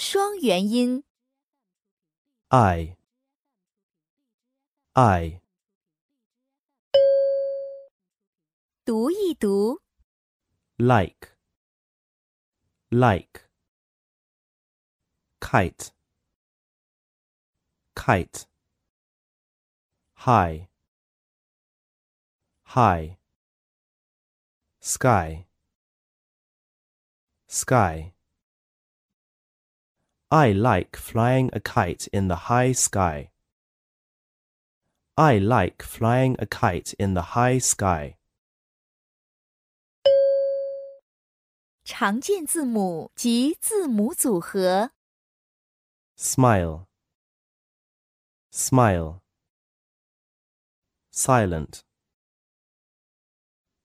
双元音。I. I. 读一读，Like. Like. Kite. Kite. High. High. Sky. Sky. I like flying a kite in the high sky. I like flying a kite in the high sky. 常见字母及字母组合。 Smile. Smile. Silent.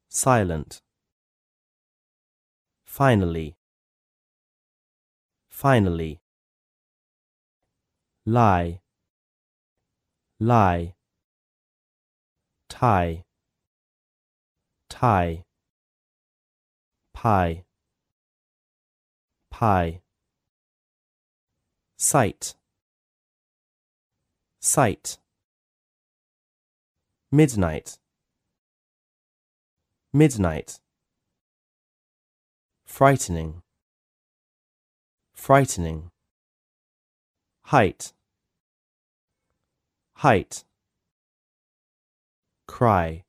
Silent. Finally. Finally. Lie. Lie. Tie. Tie. Pie. Pie. Sight. Sight. Midnight. Midnight. Frightening. Frightening. Height. Height. Cry.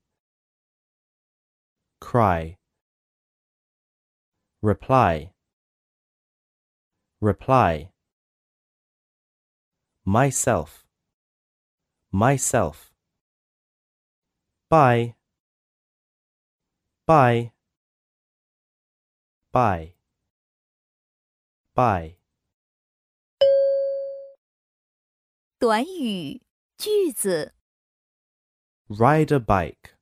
Cry. Reply. Reply. Myself. Myself. Bye. Bye. Bye. Bye. 短语、句子、 Ride a bike.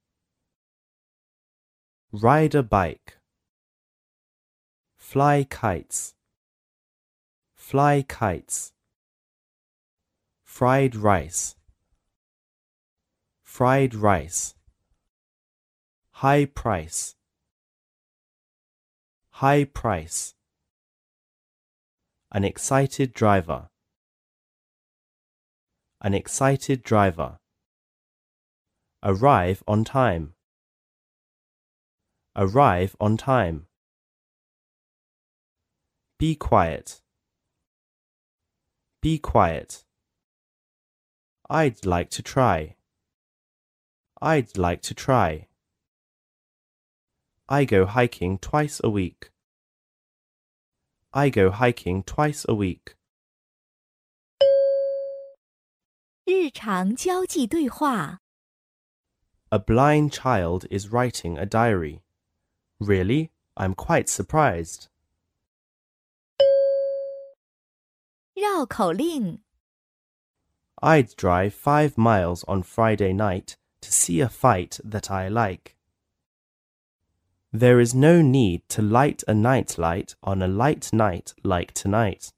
Ride a bike. Fly kites. Fly kites. Fried rice. Fried rice. High price. High price. An excited driver. An excited driver. Arrive on time. Arrive on time. Be quiet. Be quiet. I'd like to try. I'd like to try. I go hiking twice a week. I go hiking twice a week. 日常交际对话。 A blind child is writing a diary. Really? I'm quite surprised. 绕口令： I'd drive five miles on Friday night to see a fight that I like. There is no need to light a night light on a light night like tonight.